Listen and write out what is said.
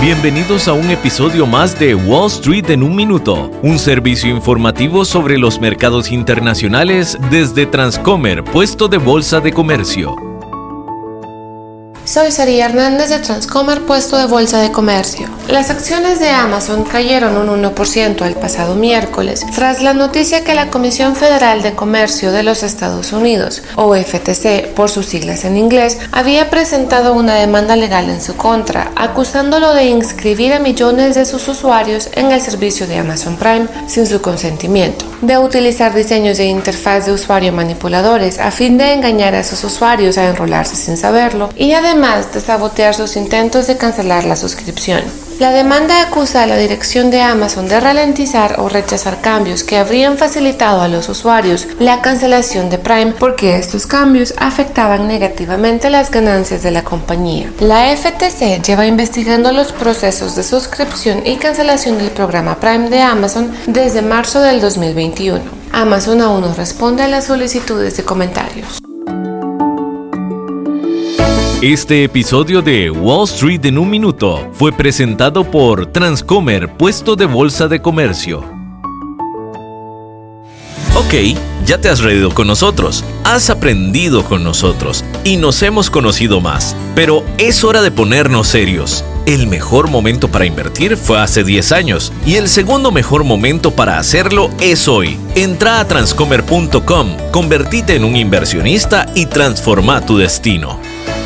Bienvenidos a un episodio más de Wall Street en un minuto, un servicio informativo sobre los mercados internacionales desde Transcomer, puesto de bolsa de comercio. Soy Sari Hernández de Transcomer, puesto de Bolsa de Comercio. Las acciones de Amazon cayeron un 1% el pasado miércoles tras la noticia que la Comisión Federal de Comercio de los Estados Unidos, o FTC por sus siglas en inglés, había presentado una demanda legal en su contra, acusándolo de inscribir a millones de sus usuarios en el servicio de Amazon Prime sin su consentimiento, de utilizar diseños de interfaz de usuario manipuladores a fin de engañar a sus usuarios a enrolarse sin saberlo y además además de sabotear sus intentos de cancelar la suscripción. La demanda acusa a la dirección de Amazon de ralentizar o rechazar cambios que habrían facilitado a los usuarios la cancelación de Prime porque estos cambios afectaban negativamente las ganancias de la compañía. La FTC lleva investigando los procesos de suscripción y cancelación del programa Prime de Amazon desde marzo del 2021. Amazon aún no responde a las solicitudes de comentarios. Este episodio de Wall Street en un minuto fue presentado por Transcomer, puesto de bolsa de comercio. Ok, ya te has reído con nosotros, has aprendido con nosotros y nos hemos conocido más, pero es hora de ponernos serios. El mejor momento para invertir fue hace 10 años y el segundo mejor momento para hacerlo es hoy. Entra a transcomer.com, convertite en un inversionista y transforma tu destino.